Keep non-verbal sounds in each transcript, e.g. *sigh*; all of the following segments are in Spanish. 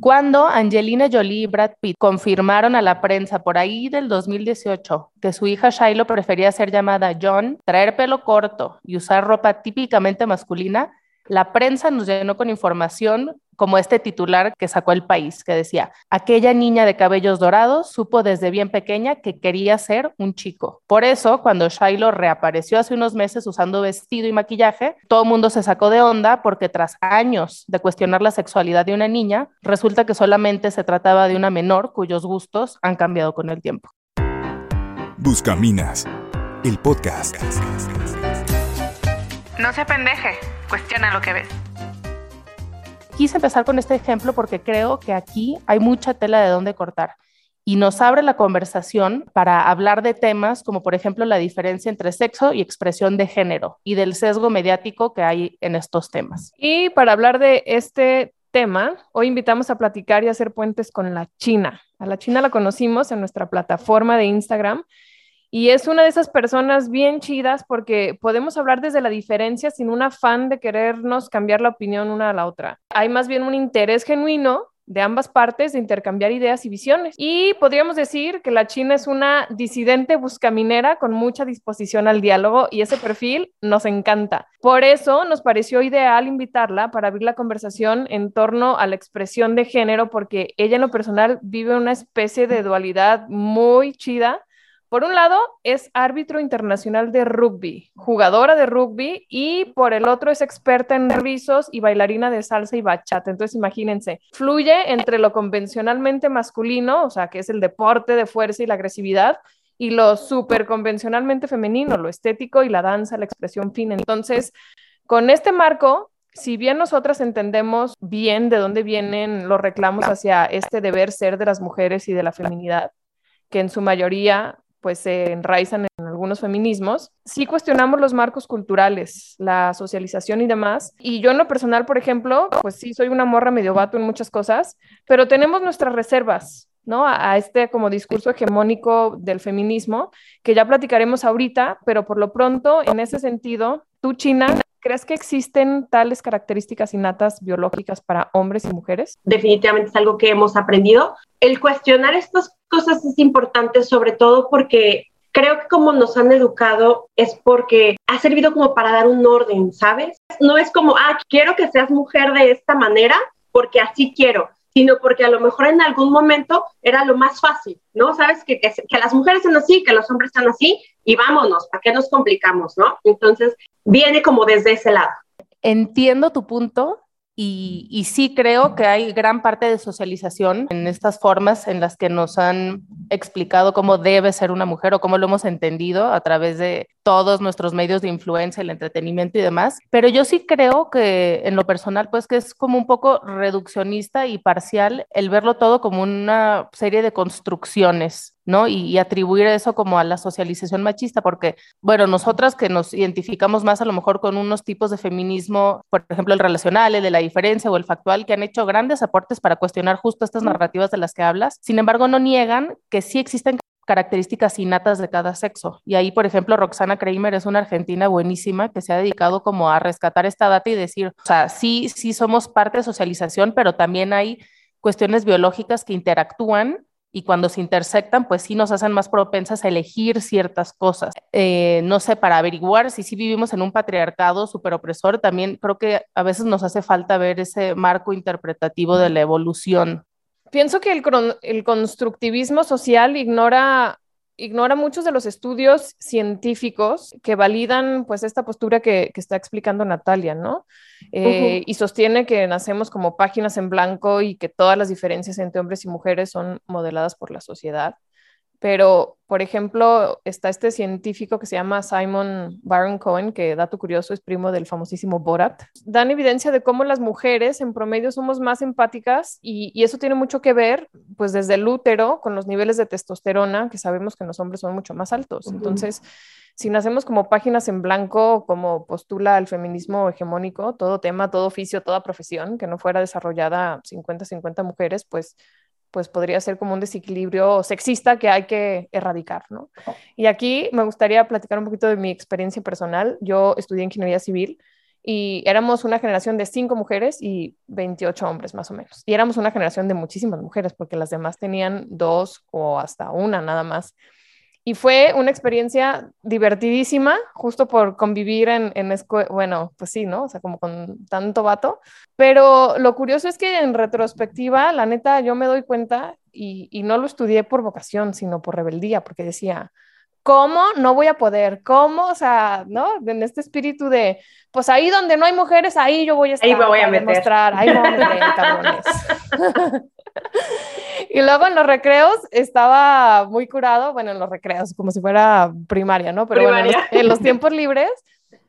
Cuando Angelina Jolie y Brad Pitt confirmaron a la prensa por ahí del 2018 que su hija Shiloh prefería ser llamada John, traer pelo corto y usar ropa típicamente masculina, la prensa nos llenó con información como este titular que sacó el país, que decía, aquella niña de cabellos dorados supo desde bien pequeña que quería ser un chico. Por eso, cuando Shiloh reapareció hace unos meses usando vestido y maquillaje, todo el mundo se sacó de onda porque tras años de cuestionar la sexualidad de una niña, resulta que solamente se trataba de una menor cuyos gustos han cambiado con el tiempo. Buscaminas, el podcast. No se pendeje, cuestiona lo que ves quise empezar con este ejemplo porque creo que aquí hay mucha tela de dónde cortar y nos abre la conversación para hablar de temas como por ejemplo la diferencia entre sexo y expresión de género y del sesgo mediático que hay en estos temas. Y para hablar de este tema, hoy invitamos a platicar y hacer puentes con la China. A la China la conocimos en nuestra plataforma de Instagram y es una de esas personas bien chidas porque podemos hablar desde la diferencia sin un afán de querernos cambiar la opinión una a la otra. Hay más bien un interés genuino de ambas partes de intercambiar ideas y visiones. Y podríamos decir que la China es una disidente buscaminera con mucha disposición al diálogo y ese perfil nos encanta. Por eso nos pareció ideal invitarla para abrir la conversación en torno a la expresión de género porque ella en lo personal vive una especie de dualidad muy chida por un lado, es árbitro internacional de rugby, jugadora de rugby, y por el otro es experta en rizos y bailarina de salsa y bachata. Entonces, imagínense, fluye entre lo convencionalmente masculino, o sea, que es el deporte de fuerza y la agresividad, y lo súper convencionalmente femenino, lo estético y la danza, la expresión fina. Entonces, con este marco, si bien nosotras entendemos bien de dónde vienen los reclamos hacia este deber ser de las mujeres y de la feminidad, que en su mayoría pues se enraizan en algunos feminismos, sí cuestionamos los marcos culturales, la socialización y demás. Y yo en lo personal, por ejemplo, pues sí soy una morra medio vato en muchas cosas, pero tenemos nuestras reservas, ¿no? A, este como discurso hegemónico del feminismo, que ya platicaremos ahorita, pero por lo pronto, en ese sentido, tú, China, ¿crees que existen tales características innatas biológicas para hombres y mujeres? Definitivamente es algo que hemos aprendido. El cuestionar estas cosas es importante, sobre todo porque creo que como nos han educado es porque ha servido como para dar un orden, ¿sabes? No es como, ah, quiero que seas mujer de esta manera porque así quiero, sino porque a lo mejor en algún momento era lo más fácil, ¿no? Sabes que, que, las mujeres son así, que los hombres son así, y vámonos, ¿para qué nos complicamos, no? Entonces, viene como desde ese lado. Entiendo tu punto, y, sí creo que hay gran parte de socialización en estas formas en las que nos han explicado cómo debe ser una mujer o cómo lo hemos entendido a través de todos nuestros medios de influencia, el entretenimiento y demás. Pero yo sí creo que en lo personal, pues que es como un poco reduccionista y parcial el verlo todo como una serie de construcciones ¿no? Y, atribuir eso como a la socialización machista, porque, bueno, nosotras que nos identificamos más a lo mejor con unos tipos de feminismo, por ejemplo, el relacional, el de la diferencia o el factual, que han hecho grandes aportes para cuestionar justo estas narrativas de las que hablas, sin embargo, no niegan que sí existen características innatas de cada sexo. Y ahí, por ejemplo, Roxana Kramer es una argentina buenísima que se ha dedicado como a rescatar esta data y decir, o sea, sí, sí somos parte de socialización, pero también hay cuestiones biológicas que interactúan y cuando se intersectan, pues sí nos hacen más propensas a elegir ciertas cosas. Eh, no sé, para averiguar si sí vivimos en un patriarcado súper opresor, también creo que a veces nos hace falta ver ese marco interpretativo de la evolución. Pienso que el, el constructivismo social ignora ignora muchos de los estudios científicos que validan pues esta postura que, está explicando Natalia, ¿no? Eh, y sostiene que nacemos como páginas en blanco y que todas las diferencias entre hombres y mujeres son modeladas por la sociedad. Pero, por ejemplo, está este científico que se llama Simon Baron Cohen, que dato curioso es primo del famosísimo Borat. Dan evidencia de cómo las mujeres en promedio somos más empáticas y, y, eso tiene mucho que ver, pues desde el útero, con los niveles de testosterona, que sabemos que en los hombres son mucho más altos. Entonces, si nacemos como páginas en blanco, como postula el feminismo hegemónico, todo tema, todo oficio, toda profesión que no fuera desarrollada 50-50 mujeres, pues pues podría ser como un desequilibrio sexista que hay que erradicar, ¿no? Y aquí me gustaría platicar un poquito de mi experiencia personal. Yo estudié ingeniería civil y éramos una generación de cinco mujeres y 28 hombres más o menos. Y éramos una generación de muchísimas mujeres porque las demás tenían dos o hasta una nada más. Y fue una experiencia divertidísima, justo por convivir en, en bueno, pues sí, ¿no? O sea, como con tanto vato. Pero lo curioso es que en retrospectiva, la neta, yo me doy cuenta y, y no lo estudié por vocación, sino por rebeldía, porque decía, ¿cómo no voy a poder? ¿Cómo? O sea, ¿no? En este espíritu de, pues ahí donde no hay mujeres, ahí yo voy a estar. Ahí me voy a demostrar, ahí me voy a meter, *laughs* cabrones. *laughs* y luego en los recreos estaba muy curado, bueno, en los recreos, como si fuera primaria, ¿no? Pero bueno, en los, *laughs* tiempos libres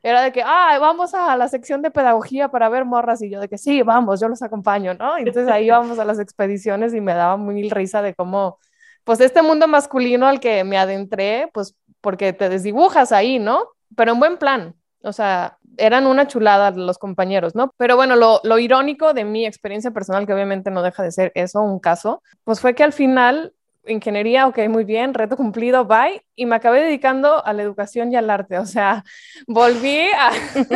era de que, ah, vamos a la sección de pedagogía para ver morras y yo de que sí, vamos, yo los acompaño, ¿no? entonces ahí íbamos a las expediciones y me daba muy risa de cómo, pues este mundo masculino al que me adentré, pues porque te desdibujas ahí, ¿no? Pero en buen plan, o sea, eran una chulada los compañeros, ¿no? Pero bueno, lo, lo, irónico de mi experiencia personal, que obviamente no deja de ser eso, un caso, pues fue que al final, ingeniería, ok, muy bien, reto cumplido, bye, y me acabé dedicando a la educación y al arte, o sea, *laughs* volví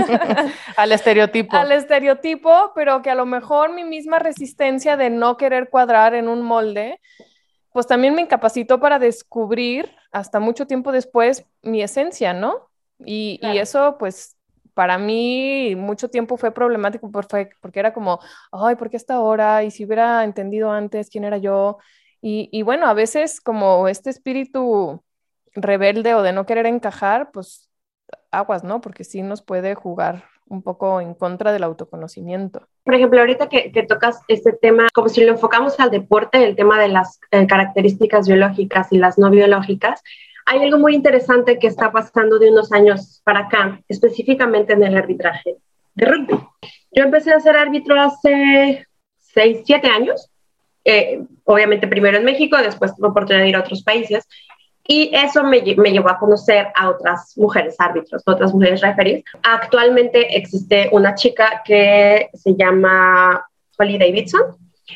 *laughs* al estereotipo. Al estereotipo, pero que a lo mejor mi misma resistencia de no querer cuadrar en un molde, pues también me incapacitó para descubrir hasta mucho tiempo después mi esencia, ¿no? Y, y, eso, pues, para mí mucho tiempo fue problemático porque, era como, ay, ¿por qué esta hora? Y si hubiera entendido antes quién era yo. Y, y, bueno, a veces como este espíritu rebelde o de no querer encajar, pues aguas, ¿no? Porque sí nos puede jugar un poco en contra del autoconocimiento. Por ejemplo, ahorita que, que tocas este tema, como si lo enfocamos al deporte, el tema de las eh, características biológicas y las no biológicas, hay algo muy interesante que está pasando de unos años para acá, específicamente en el arbitraje de rugby. Yo empecé a ser árbitro hace 6, 7 años, eh, obviamente primero en México, después tuve oportunidad de ir a otros países, y eso me, me, llevó a conocer a otras mujeres árbitros, otras mujeres referees. Actualmente existe una chica que se llama Holly Davidson,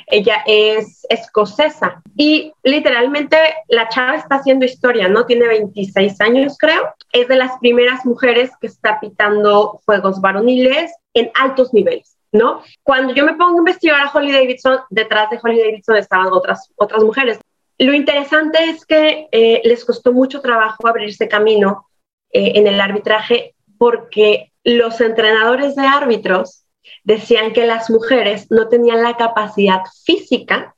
ella es escocesa y literalmente la chava está haciendo historia, ¿no? Tiene 26 años, creo. Es de las primeras mujeres que está pitando juegos varoniles en altos niveles. ¿No? Cuando yo me pongo a investigar a Holly Davidson, detrás de Holly Davidson estaban otras, otras mujeres. Lo interesante es que eh, les costó mucho trabajo abrirse camino eh, en el arbitraje porque los entrenadores de árbitros decían que las mujeres no tenían la capacidad física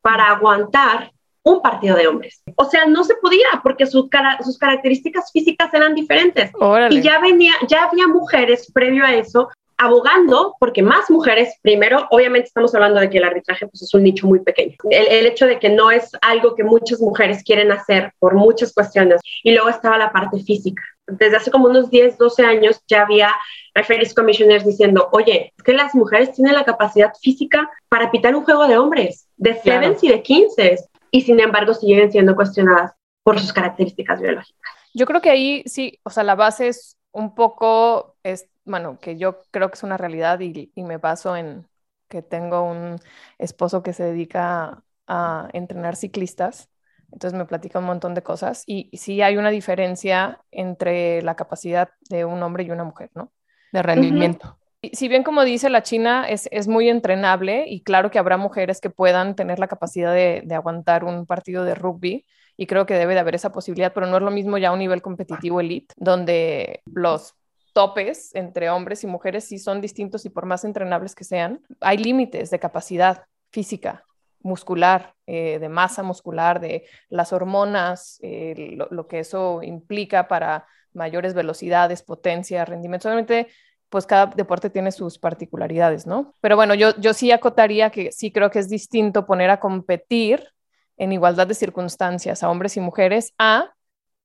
para aguantar un partido de hombres. O sea, no se podía porque sus, sus características físicas eran diferentes. Y ya, venía, ya había mujeres previo a eso abogando porque más mujeres, primero, obviamente estamos hablando de que el arbitraje pues, es un nicho muy pequeño. El, el, hecho de que no es algo que muchas mujeres quieren hacer por muchas cuestiones. Y luego estaba la parte física. Desde hace como unos 10, 12 años ya había referees commissioners diciendo, oye, es que las mujeres tienen la capacidad física para pitar un juego de hombres, de claro. y de 15, y sin embargo siguen siendo cuestionadas por sus características biológicas. Yo creo que ahí sí, o sea, la base es un poco, es, bueno, que yo creo que es una realidad y, y me baso en que tengo un esposo que se dedica a entrenar ciclistas entonces me platica un montón de cosas y, y sí hay una diferencia entre la capacidad de un hombre y una mujer, ¿no? De rendimiento. Uh -huh. Si bien como dice la China es, es, muy entrenable y claro que habrá mujeres que puedan tener la capacidad de, de, aguantar un partido de rugby y creo que debe de haber esa posibilidad, pero no es lo mismo ya a un nivel competitivo elite, donde los topes entre hombres y mujeres sí son distintos y por más entrenables que sean, hay límites de capacidad física muscular, eh, de masa muscular, de las hormonas, eh, lo, lo, que eso implica para mayores velocidades, potencia, rendimiento. Obviamente, pues cada deporte tiene sus particularidades, ¿no? Pero bueno, yo, yo sí acotaría que sí creo que es distinto poner a competir en igualdad de circunstancias a hombres y mujeres a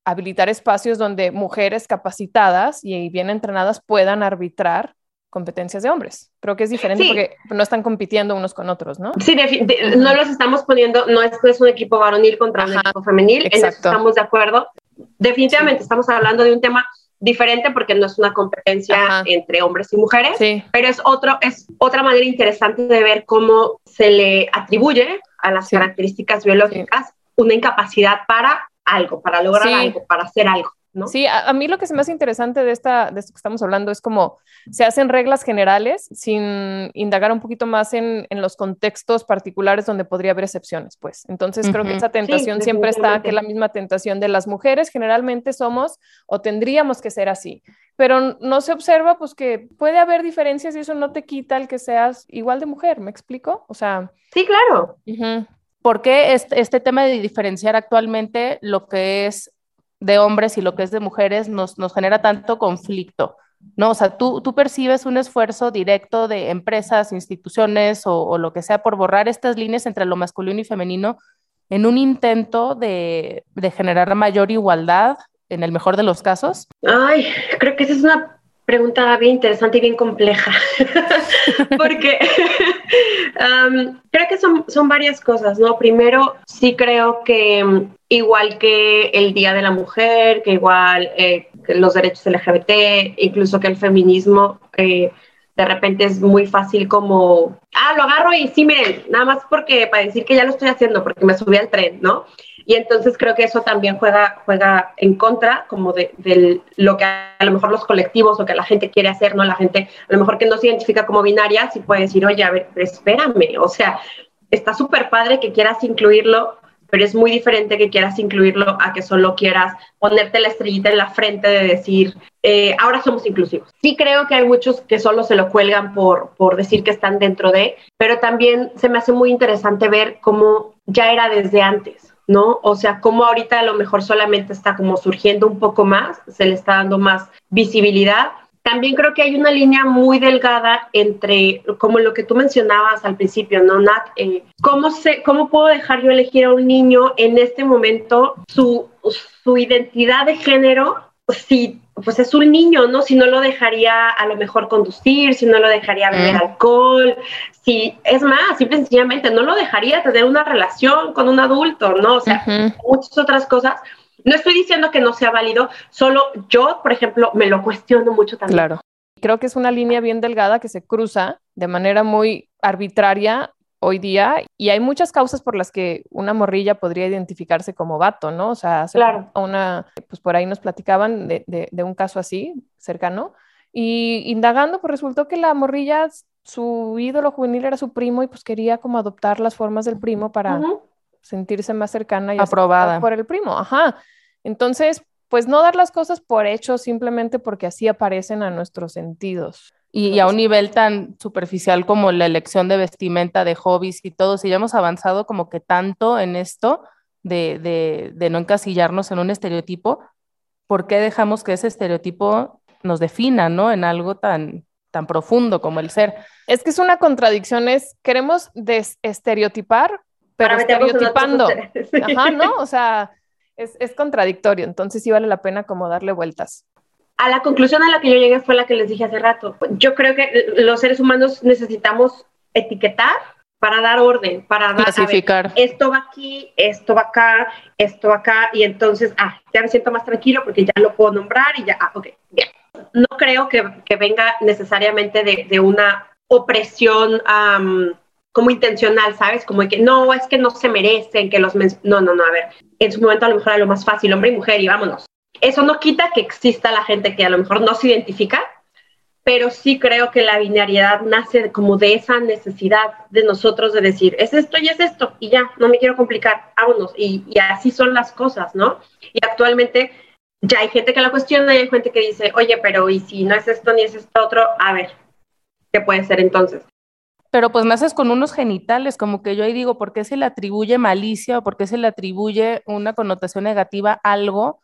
habilitar espacios donde mujeres capacitadas y bien entrenadas puedan arbitrar competencias de hombres. Creo que es diferente sí. porque no están compitiendo unos con otros, ¿no? Sí, de, de, no los estamos poniendo, no es, es un equipo varonil contra Ajá, un equipo femenil, exacto. en eso estamos de acuerdo. Definitivamente sí. estamos hablando de un tema diferente porque no es una competencia Ajá. entre hombres y mujeres, sí. pero es, otro, es otra manera interesante de ver cómo se le atribuye a las características biológicas una incapacidad para algo, para lograr algo, para hacer algo. Sí, a, mí lo que es más interesante de, esta, de esto que estamos hablando es como se hacen reglas generales sin indagar un poquito más en, en los contextos particulares donde podría haber excepciones, pues. Entonces creo que esa tentación siempre está, que es la misma tentación de las mujeres, generalmente somos o tendríamos que ser así, pero no se observa pues que puede haber diferencias y eso no te quita el que seas igual de mujer, ¿me explico? O sea... Sí, claro. ¿Por qué este, este tema de diferenciar actualmente lo que es de hombres y lo que es de mujeres nos, genera tanto conflicto. ¿no? O sea, tú, tú percibes un esfuerzo directo de empresas, instituciones o, lo que sea por borrar estas líneas entre lo masculino y femenino en un intento de, de generar mayor igualdad en el mejor de los casos? Ay, creo que esa es una pregunta bien interesante y bien compleja, *laughs* porque *laughs* creo que son, son varias cosas, ¿no? Primero, sí creo que mm, igual que el Día de la Mujer, que igual eh, los derechos LGBT, incluso que el feminismo, eh, de repente es muy fácil como, ah, lo agarro y sí, miren, nada más porque para decir que ya lo estoy haciendo, porque me subí al tren, ¿no? Y entonces creo que eso también juega, juega en contra como de, lo que a lo mejor los colectivos o que la gente quiere hacer, ¿no? La gente a lo mejor que no se identifica como binaria, sí puede decir, oye, a ver, espérame, o sea, está súper padre que quieras incluirlo, pero es muy diferente que quieras incluirlo a que solo quieras ponerte la estrellita en la frente de decir, eh, ahora somos inclusivos. Sí creo que hay muchos que solo se lo cuelgan por, por decir que están dentro de, pero también se me hace muy interesante ver cómo ya era desde antes. ¿No? O sea, como ahorita a lo mejor solamente está como surgiendo un poco más, se le está dando más visibilidad. También creo que hay una línea muy delgada entre, como lo que tú mencionabas al principio, ¿no, Nat? Eh, ¿cómo, se, ¿Cómo puedo dejar yo elegir a un niño en este momento su, su identidad de género si pues es un niño, ¿no? Si no lo dejaría a lo mejor conducir, si no lo dejaría beber alcohol, si es más, simple sencillamente no lo dejaría tener una relación con un adulto, ¿no? O sea, muchas otras cosas. No estoy diciendo que no sea válido, solo yo, por ejemplo, me lo cuestiono mucho también. Claro. Creo que es una línea bien delgada que se cruza de manera muy arbitraria hoy día y hay muchas causas por las que una morrilla podría identificarse como vato, ¿no? O sea, claro. una, pues por ahí nos platicaban de, de, un caso así, cercano, y indagando, pues resultó que la morrilla, su ídolo juvenil era su primo y pues quería como adoptar las formas del primo para sentirse más cercana y aprobada por el primo, ajá. Entonces, pues no dar las cosas por hecho simplemente porque así aparecen a nuestros sentidos. Y, a un nivel tan superficial como la elección de vestimenta, de hobbies y todo, si ya hemos avanzado como que tanto en esto de, de, de no encasillarnos en un estereotipo, ¿por qué dejamos que ese estereotipo nos defina, ¿no? En algo tan, tan profundo como el ser. Es que es una contradicción, es queremos estereotipar, pero estereotipando. *laughs* Ajá, ¿no? O sea, es, es, contradictorio, entonces sí vale la pena como darle vueltas a la conclusión a la que yo llegué fue la que les dije hace rato. Yo creo que los seres humanos necesitamos etiquetar para dar orden, para dar, clasificar. esto va aquí, esto va acá, esto va acá, y entonces, ah, ya me siento más tranquilo porque ya lo puedo nombrar y ya, ah, ok, bien. No creo que, venga necesariamente de, de una opresión como intencional, ¿sabes? Como que no, es que no se merecen, que los... No, no, no, a ver, en su momento a lo mejor era lo más fácil, hombre y mujer, y vámonos. Eso no quita que exista la gente que a lo mejor no se identifica, pero sí creo que la binariedad nace como de esa necesidad de nosotros de decir, es esto y es esto, y ya, no me quiero complicar, vámonos, y, y así son las cosas, ¿no? Y actualmente ya hay gente que la cuestiona y hay gente que dice, oye, pero ¿y si no es esto ni es esto otro? A ver, ¿qué puede ser entonces? Pero pues me haces con unos genitales, como que yo ahí digo, ¿por qué se le atribuye malicia o por qué se le atribuye una connotación negativa algo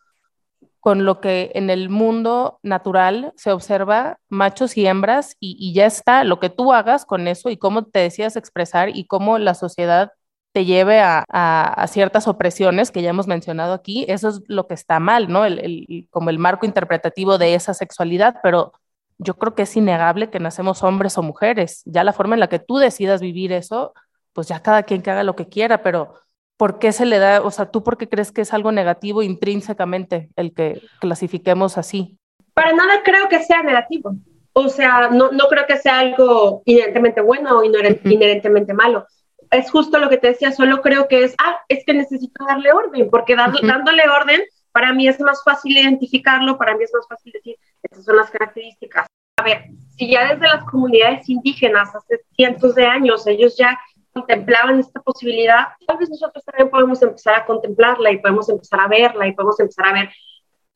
con lo que en el mundo natural se observa machos y hembras y, ya está, lo que tú hagas con eso y cómo te decías expresar y cómo la sociedad te lleve a, ciertas opresiones que ya hemos mencionado aquí, eso es lo que está mal, ¿no? El, como el marco interpretativo de esa sexualidad, pero yo creo que es innegable que nacemos hombres o mujeres, ya la forma en la que tú decidas vivir eso, pues ya cada quien que haga lo que quiera, pero ¿por qué se le da, o sea, tú por qué crees que es algo negativo intrínsecamente el que clasifiquemos así? Para nada creo que sea negativo. O sea, no, no creo que sea algo inherentemente bueno o inherentemente malo. Es justo lo que te decía, solo creo que es, ah, es que necesito darle orden, porque dándole orden para mí es más fácil identificarlo, para mí es más fácil decir, estas son las características. A ver, si ya desde las comunidades indígenas hace cientos de años ellos ya contemplaban esta posibilidad, tal vez nosotros también podemos empezar a contemplarla y podemos empezar a verla y podemos empezar a ver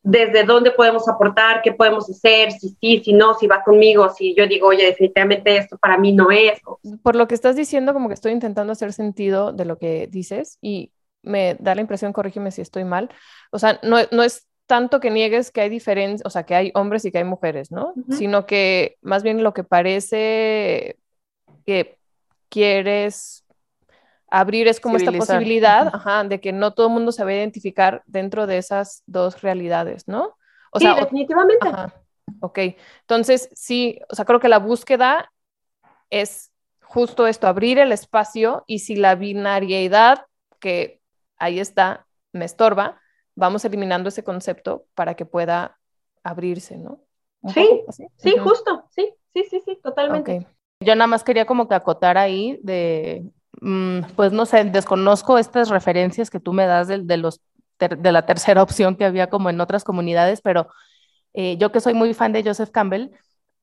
desde dónde podemos aportar, qué podemos hacer, si sí, si no, si va conmigo, si yo digo, oye, definitivamente esto para mí no es. Por lo que estás diciendo, como que estoy intentando hacer sentido de lo que dices y me da la impresión, corrígeme si estoy mal, o sea, no, no es tanto que niegues que hay diferencias, o sea, que hay hombres y que hay mujeres, ¿no? Sino que más bien lo que parece que quieres abrir es como esta posibilidad de que no todo el mundo se va a identificar dentro de esas dos realidades, ¿no? O sí, definitivamente. Ok, entonces sí, o sea, creo que la búsqueda es justo esto, abrir el espacio y si la binariedad, que ahí está, me estorba, vamos eliminando ese concepto para que pueda abrirse, ¿no? Sí, sí, justo, sí, sí, sí, sí, totalmente. Yo nada más quería como que acotar ahí de, pues no sé, desconozco estas referencias que tú me das de, los de la tercera *laughs* opción que había como en otras comunidades, pero eh, yo que soy muy fan de Joseph Campbell,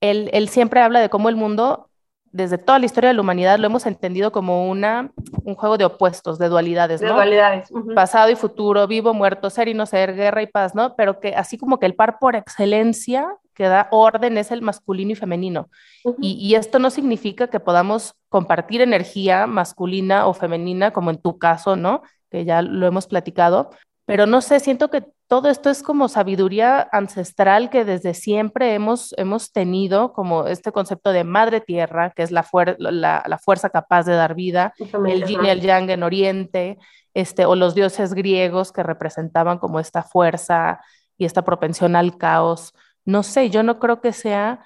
él, él siempre habla de cómo el mundo desde toda la historia de la humanidad lo hemos entendido como una, un juego de opuestos, de dualidades, ¿no? De dualidades. Pasado y futuro, vivo, muerto, ser y no ser, guerra y paz, ¿no? Pero que así como que el par por excelencia que da orden es el masculino y femenino. y, y, esto no significa que podamos compartir energía masculina o femenina, como en tu caso, ¿no? Que ya lo hemos platicado. Pero no sé, siento que todo esto es como sabiduría ancestral que desde siempre hemos, hemos tenido, como este concepto de madre tierra, que es la, la, fuerza capaz de dar vida, el yin y el yang en Oriente, este, o los dioses griegos que representaban como esta fuerza y esta propensión al caos. No sé, yo no creo que sea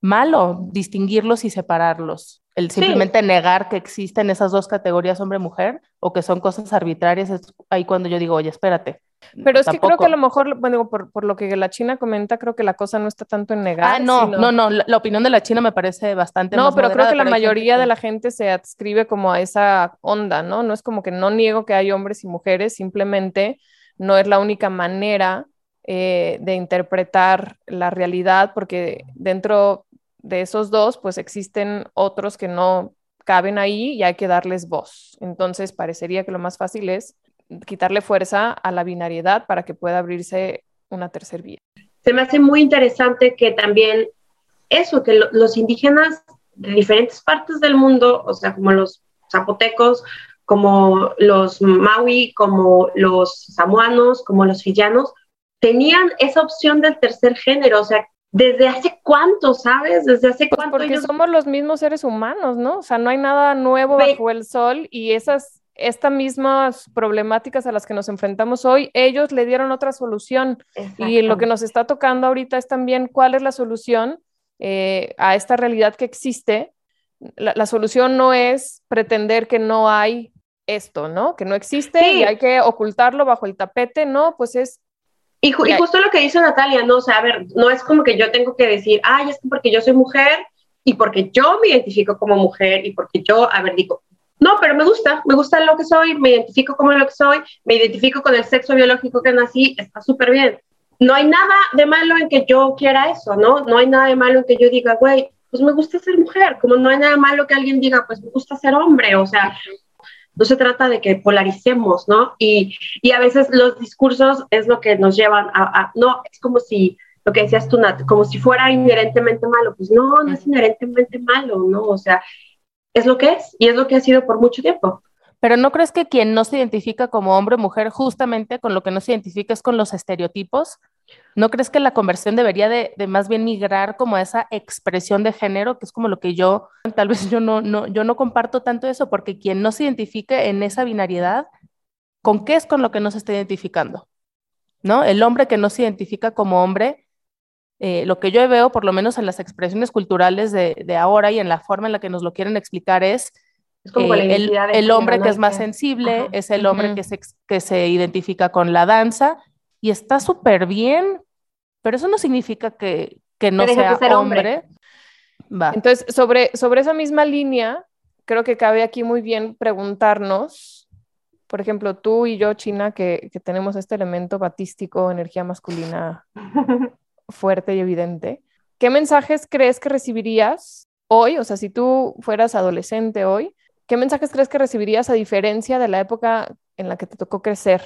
malo distinguirlos y separarlos. El simplemente negar que existen esas dos categorías hombre-mujer o que son cosas arbitrarias, es ahí cuando yo digo, oye, espérate, pero es que creo que a lo mejor, bueno, por, por, lo que la China comenta, creo que la cosa no está tanto en negar. Ah, no, no, no, la, opinión de la China me parece bastante. No, pero creo que la mayoría de la gente se adscribe como a esa onda, ¿no? No es como que no niego que hay hombres y mujeres, simplemente no es la única manera eh, de interpretar la realidad, porque dentro de esos dos, pues existen otros que no caben ahí y hay que darles voz. Entonces, parecería que lo más fácil es quitarle fuerza a la binariedad para que pueda abrirse una tercera vía. Se me hace muy interesante que también eso, que los indígenas de diferentes partes del mundo, o sea, como los zapotecos, como los maui, como los samoanos, como los fillanos, tenían esa opción del tercer género, o sea, ¿Desde hace cuánto, sabes? ¿Desde hace pues cuánto? Porque somos los mismos seres humanos, ¿no? O sea, no hay nada nuevo bajo el sol y esas estas mismas problemáticas a las que nos enfrentamos hoy, ellos le dieron otra solución. Y lo que nos está tocando ahorita es también cuál es la solución eh, a esta realidad que existe. La, solución no es pretender que no hay esto, ¿no? Que no existe y hay que ocultarlo bajo el tapete, ¿no? Pues es... Y, y justo lo que dice Natalia, ¿no? O sea, a ver, no es como que yo tengo que decir, ay, es que porque yo soy mujer y porque yo me identifico como mujer y porque yo, a ver, digo, no, pero me gusta, me gusta lo que soy, me identifico como lo que soy, me identifico con el sexo biológico que nací, está súper bien. No hay nada de malo en que yo quiera eso, ¿no? No hay nada de malo en que yo diga, güey, pues me gusta ser mujer, como no hay nada malo que alguien diga, pues me gusta ser hombre, o sea, no se trata de que polaricemos, ¿no? Y, y a veces los discursos es lo que nos llevan a, a, no, es como si, lo que decías tú, Nat, como si fuera inherentemente malo, pues no, no es inherentemente malo, ¿no? O sea, es lo que es y es lo que ha sido por mucho tiempo. Pero ¿no crees que quien no se identifica como hombre o mujer justamente con lo que no se identifica es con los estereotipos? ¿No crees que la conversión debería de, más bien migrar como a esa expresión de género, que es como lo que yo, tal vez yo no, no, yo no comparto tanto eso, porque quien no se identifique en esa binariedad, ¿con qué es con lo que no se está identificando? ¿No? El hombre que no se identifica como hombre eh, lo que yo veo, por lo menos en las expresiones culturales de, ahora y en la forma en la que nos lo quieren explicar es, eh, el, hombre que es más sensible, es el hombre que, se, que se identifica con la danza y está súper bien, pero eso no significa que, que no sea hombre. Entonces, sobre, sobre esa misma línea, creo que cabe aquí muy bien preguntarnos, por ejemplo, tú y yo, China, que, que tenemos este elemento batístico, energía masculina *laughs* fuerte y evidente, ¿qué mensajes crees que recibirías hoy? O sea, si tú fueras adolescente hoy, ¿qué mensajes crees que recibirías a diferencia de la época en la que te tocó crecer?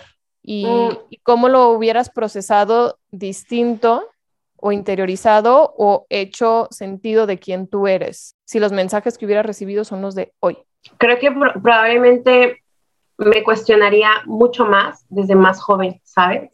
¿Y, Mm. y cómo lo hubieras procesado distinto o interiorizado o hecho sentido de quién tú eres? Si los mensajes que hubieras recibido son los de hoy. Creo que pro- probablemente me cuestionaría mucho más desde más joven, ¿sabes?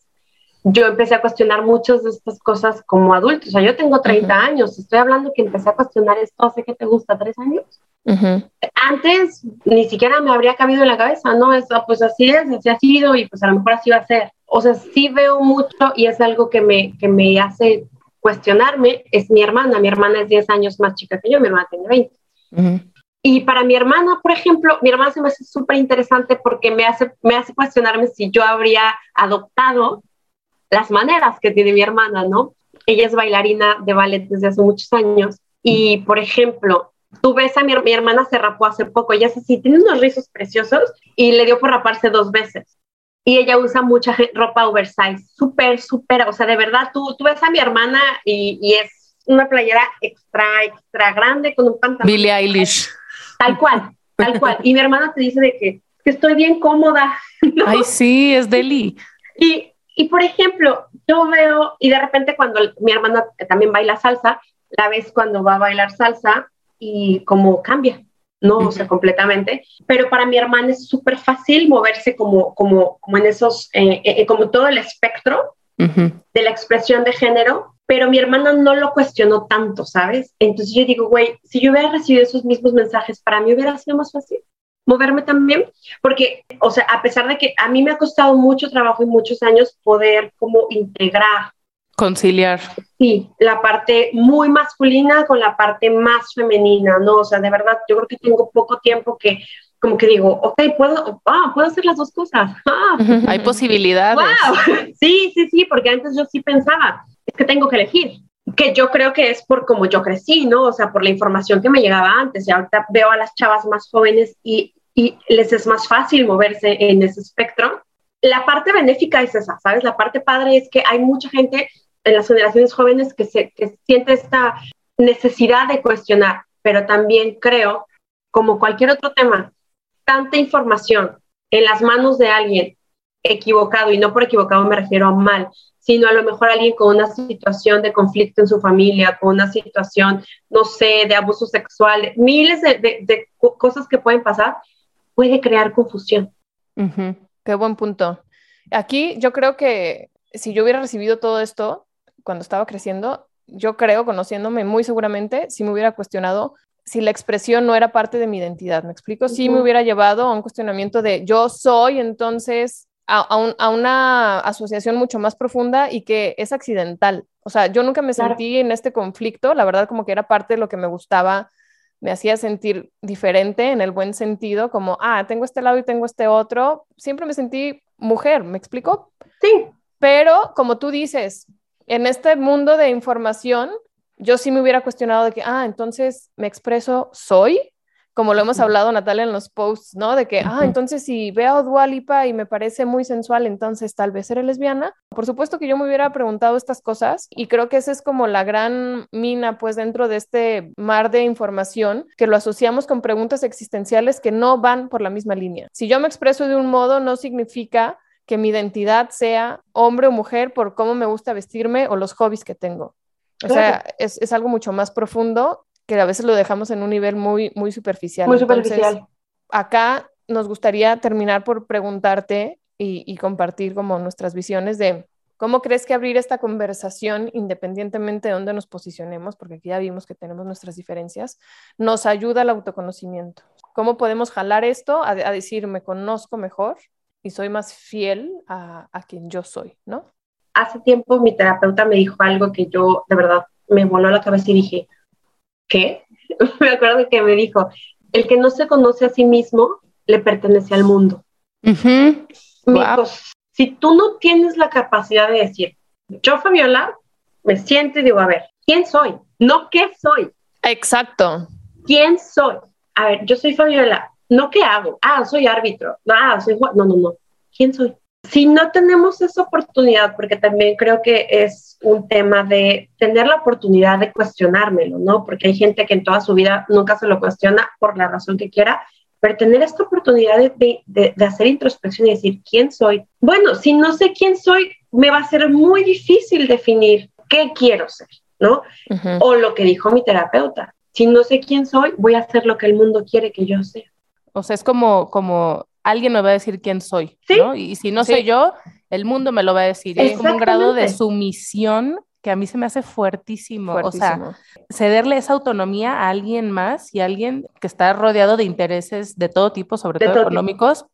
Yo empecé a cuestionar muchas de estas cosas como adulto. O sea, yo tengo 30 años, estoy hablando que empecé a cuestionar esto hace que te gusta, tres años. Ujú, Antes ni siquiera me habría cabido en la cabeza, ¿no? Es, ah, pues así es, así ha sido y pues a lo mejor así va a ser. O sea, sí veo mucho y es algo que me, que me hace cuestionarme. Es mi hermana, mi hermana es 10 años más chica que yo, mi hermana tiene 20. ujú, Y para mi hermana, por ejemplo, mi hermana se me hace súper interesante porque me hace, me hace cuestionarme si yo habría adoptado las maneras que tiene mi hermana, ¿no? Ella es bailarina de ballet desde hace muchos años y, por ejemplo, tú ves a mi, mi hermana se rapó hace poco, ella es así, tiene unos rizos preciosos y le dio por raparse dos veces. Y ella usa mucha ropa oversize, súper, súper, o sea, de verdad, tú, tú ves a mi hermana y, y es una playera extra, extra grande con un pantalón. Billie Eilish. Tal cual, tal cual. Y mi hermana te dice de que, que estoy bien cómoda. *laughs* ¿no? Ay, sí, es Deli. Y, y, por ejemplo, yo veo, y de repente cuando mi hermana también baila salsa, la ves cuando va a bailar salsa y como cambia, ¿no? O sea, completamente. Pero para mi hermana es súper fácil moverse como, como, como en esos, eh, eh, como todo el espectro de la expresión de género, pero mi hermana no lo cuestionó tanto, ¿sabes? Entonces yo digo, güey, si yo hubiera recibido esos mismos mensajes, para mí hubiera sido más fácil moverme también, porque, o sea, a pesar de que a mí me ha costado mucho trabajo y muchos años poder como integrar, Conciliar. sí, la parte muy masculina con la parte más femenina, ¿no? O sea, de verdad, yo creo que tengo poco tiempo que como que digo, ok, puedo, ah, puedo hacer las dos cosas. *laughs* Ah, Hay posibilidades. ¡Wow! *laughs* Sí, sí, sí, porque antes yo sí pensaba, es que tengo que elegir, que yo creo que es por como yo crecí, ¿no? O sea, por la información que me llegaba antes. Y ahorita veo a las chavas más jóvenes y, y les es más fácil moverse en ese espectro. La parte benéfica es esa, ¿sabes? La parte padre es que hay mucha gente en las generaciones jóvenes que, se, que siente esta necesidad de cuestionar, pero también creo, como cualquier otro tema, tanta información en las manos de alguien equivocado, y no por equivocado me refiero a mal, sino a lo mejor alguien con una situación de conflicto en su familia, con una situación, no sé, de abuso sexual, miles de, de, de cosas que pueden pasar, puede crear confusión. Uh -huh. Qué buen punto. Aquí yo creo que si yo hubiera recibido todo esto cuando estaba creciendo, yo creo, conociéndome muy seguramente, si me hubiera cuestionado si la expresión no era parte de mi identidad. ¿Me explico? Sí -huh. me hubiera llevado a un cuestionamiento de yo soy, entonces a, a, un, a, una asociación mucho más profunda y que es accidental. O sea, yo nunca me claro. sentí en este conflicto, la verdad como que era parte de lo que me gustaba, me hacía sentir diferente en el buen sentido, como, ah, tengo este lado y tengo este otro. Siempre me sentí mujer, ¿me explico? Sí. Pero como tú dices, en este mundo de información, yo sí me hubiera cuestionado de que, ah, entonces me expreso, soy, como lo hemos hablado Natalia en los posts, ¿no? De que, ah, entonces si veo a Dua Lipa y me parece muy sensual, entonces tal vez seré lesbiana. Por supuesto que yo me hubiera preguntado estas cosas y creo que esa es como la gran mina, pues dentro de este mar de información, que lo asociamos con preguntas existenciales que no van por la misma línea. Si yo me expreso de un modo, no significa que mi identidad sea hombre o mujer por cómo me gusta vestirme o los hobbies que tengo. O claro. sea, es, es, algo mucho más profundo que a veces lo dejamos en un nivel muy, muy superficial. Muy superficial. Entonces, acá nos gustaría terminar por preguntarte y, y, compartir como nuestras visiones de cómo crees que abrir esta conversación, independientemente de dónde nos posicionemos, porque aquí ya vimos que tenemos nuestras diferencias, nos ayuda al autoconocimiento. ¿Cómo podemos jalar esto a, a decir, me conozco mejor y soy más fiel a, a quien yo soy, ¿no? Hace tiempo mi terapeuta me dijo algo que yo de verdad me voló la cabeza y dije, ¿qué? *laughs* me acuerdo que me dijo, el que no se conoce a sí mismo le pertenece al mundo. Uh -huh. wow. dijo, si tú no tienes la capacidad de decir, yo Fabiola, me siento y digo, a ver, ¿quién soy? No qué soy. Exacto. ¿Quién soy? A ver, yo soy Fabiola. no qué hago, ah, soy árbitro, ah, soy no, no, no, ¿quién soy? Si no tenemos esa oportunidad, porque también creo que es un tema de tener la oportunidad de cuestionármelo, ¿no? Porque hay gente que en toda su vida nunca se lo cuestiona por la razón que quiera, pero tener esta oportunidad de, de, de, hacer introspección y decir, ¿quién soy? Bueno, si no sé quién soy, me va a ser muy difícil definir qué quiero ser, ¿no? O lo que dijo mi terapeuta, si no sé quién soy, voy a hacer lo que el mundo quiere que yo sea. O sea, es como, como alguien me va a decir quién soy, ¿no? Y si no soy yo, el mundo me lo va a decir. Es como un grado de sumisión que a mí se me hace fuertísimo. O sea, cederle esa autonomía a alguien más y a alguien que está rodeado de intereses de todo tipo, sobre todo, económicos.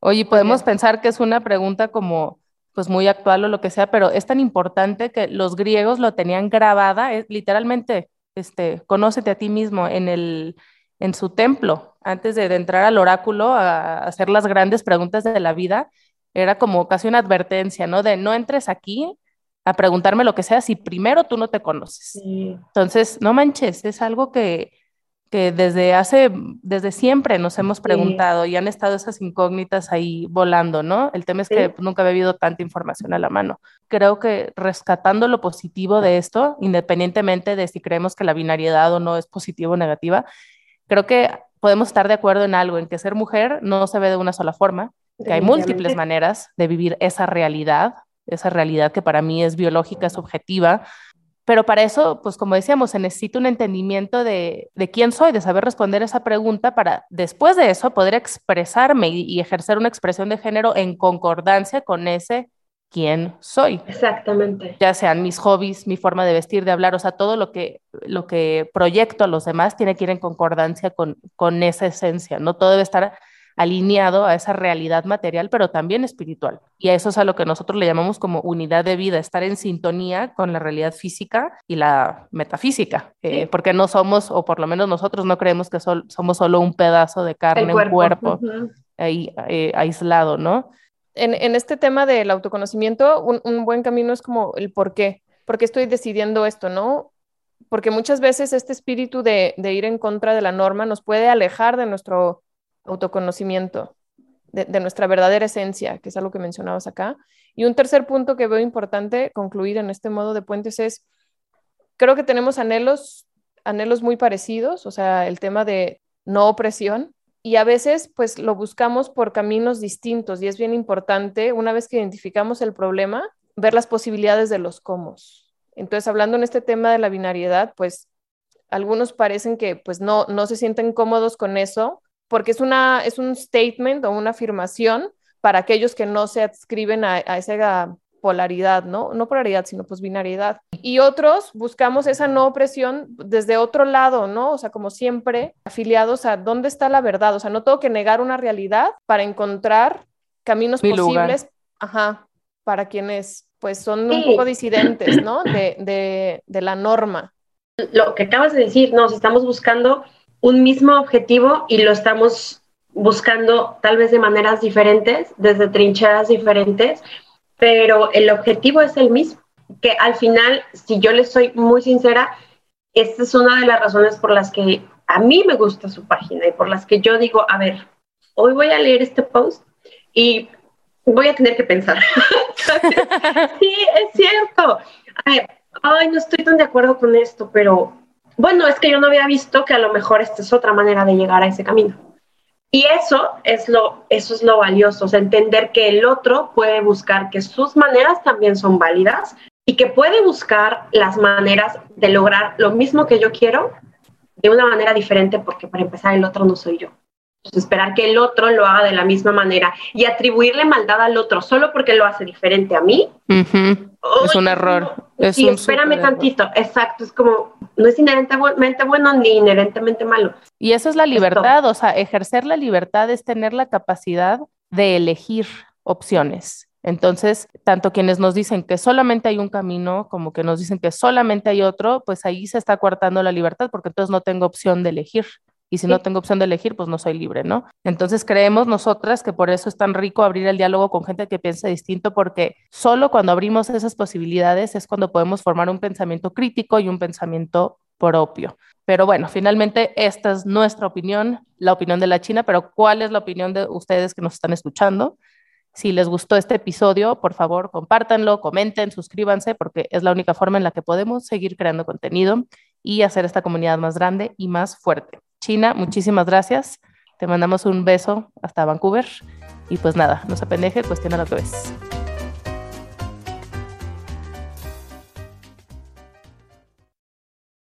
oye, podemos pensar que es una pregunta como pues muy actual o lo que sea, pero es tan importante que los griegos lo tenían grabada, es, literalmente, este, conócete a ti mismo en el en su templo, antes de, entrar al oráculo a, hacer las grandes preguntas de la vida, era como casi una advertencia, ¿no? De no entres aquí a preguntarme lo que sea si primero tú no te conoces. Entonces, no manches, es algo que, que desde hace, desde siempre nos hemos preguntado y han estado esas incógnitas ahí volando, ¿no? El tema es que nunca había habido tanta información a la mano. Creo que rescatando lo positivo de esto, independientemente de si creemos que la binariedad o no es positiva o negativa, creo que podemos estar de acuerdo en algo, en que ser mujer no se ve de una sola forma, que hay múltiples maneras de vivir esa realidad, esa realidad que para mí es biológica, subjetiva, pero para eso, pues como decíamos, se necesita un entendimiento de, de, quién soy, de saber responder esa pregunta para después de eso poder expresarme y, y ejercer una expresión de género en concordancia con ese quién soy. Exactamente. Ya sean mis hobbies, mi forma de vestir, de hablar, o sea, todo lo que, lo que proyecto a los demás tiene que ir en concordancia con, con esa esencia, ¿no? Todo debe estar alineado a esa realidad material, pero también espiritual. Y a eso es a lo que nosotros le llamamos como unidad de vida, estar en sintonía con la realidad física y la metafísica, eh, porque no somos, o por lo menos nosotros no creemos que somos solo un pedazo de carne, un cuerpo ahí eh, aislado, ¿no? En, este tema del autoconocimiento, un, buen camino es como el por qué. ¿Por qué estoy decidiendo esto, no? Porque muchas veces este espíritu de, ir en contra de la norma nos puede alejar de nuestro autoconocimiento, de, nuestra verdadera esencia, que es algo que mencionabas acá. Y un tercer punto que veo importante concluir en este modo de puentes es, creo que tenemos anhelos, anhelos muy parecidos, o sea, el tema de no opresión, y a veces pues lo buscamos por caminos distintos y es bien importante, una vez que identificamos el problema, ver las posibilidades de los cómo. Entonces, hablando en este tema de la binariedad, pues algunos parecen que pues no, no se sienten cómodos con eso porque es, una, es un statement o una afirmación para aquellos que no se adscriben a, a esa polaridad, ¿no? No polaridad, sino pues binariedad. Y otros buscamos esa no opresión desde otro lado, ¿no? O sea, como siempre, afiliados a dónde está la verdad. O sea, no tengo que negar una realidad para encontrar caminos posibles, ajá, para quienes pues son un poco disidentes, ¿no? De, de, de la norma. Lo que acabas de decir, nos estamos buscando un mismo objetivo y lo estamos buscando tal vez de maneras diferentes, desde trincheras diferentes, pero el objetivo es el mismo, que al final, si yo les soy muy sincera, esta es una de las razones por las que a mí me gusta su página y por las que yo digo, a ver, hoy voy a leer este post y voy a tener que pensar. *laughs* sí, es cierto. A ver, ay, no estoy tan de acuerdo con esto, pero bueno, es que yo no había visto que a lo mejor esta es otra manera de llegar a ese camino. Y eso es lo, eso es lo valioso, entender que el otro puede buscar que sus maneras también son válidas y que puede buscar las maneras de lograr lo mismo que yo quiero de una manera diferente, porque para empezar el otro no soy yo. Esperar que el otro lo haga de la misma manera y atribuirle maldad al otro solo porque lo hace diferente a mí. es un error. sí, espérame tantito. Exacto. Es como, no es inherentemente bueno ni inherentemente malo. Y eso es la libertad. O sea, ejercer la libertad es tener la capacidad de elegir opciones. Entonces, tanto quienes nos dicen que solamente hay un camino como que nos dicen que solamente hay otro, pues ahí se está coartando la libertad porque entonces no tengo opción de elegir. Y si no tengo opción de elegir, pues no soy libre, ¿no? Entonces creemos nosotras que por eso es tan rico abrir el diálogo con gente que piensa distinto, porque solo cuando abrimos esas posibilidades es cuando podemos formar un pensamiento crítico y un pensamiento propio. Pero bueno, finalmente esta es nuestra opinión, la opinión de la China, pero ¿cuál es la opinión de ustedes que nos están escuchando? Si les gustó este episodio, por favor, compártanlo, comenten, suscríbanse, porque es la única forma en la que podemos seguir creando contenido y hacer esta comunidad más grande y más fuerte. China, muchísimas gracias. Te mandamos un beso hasta Vancouver. Y pues nada, no se pendeje, cuestiona lo que ves.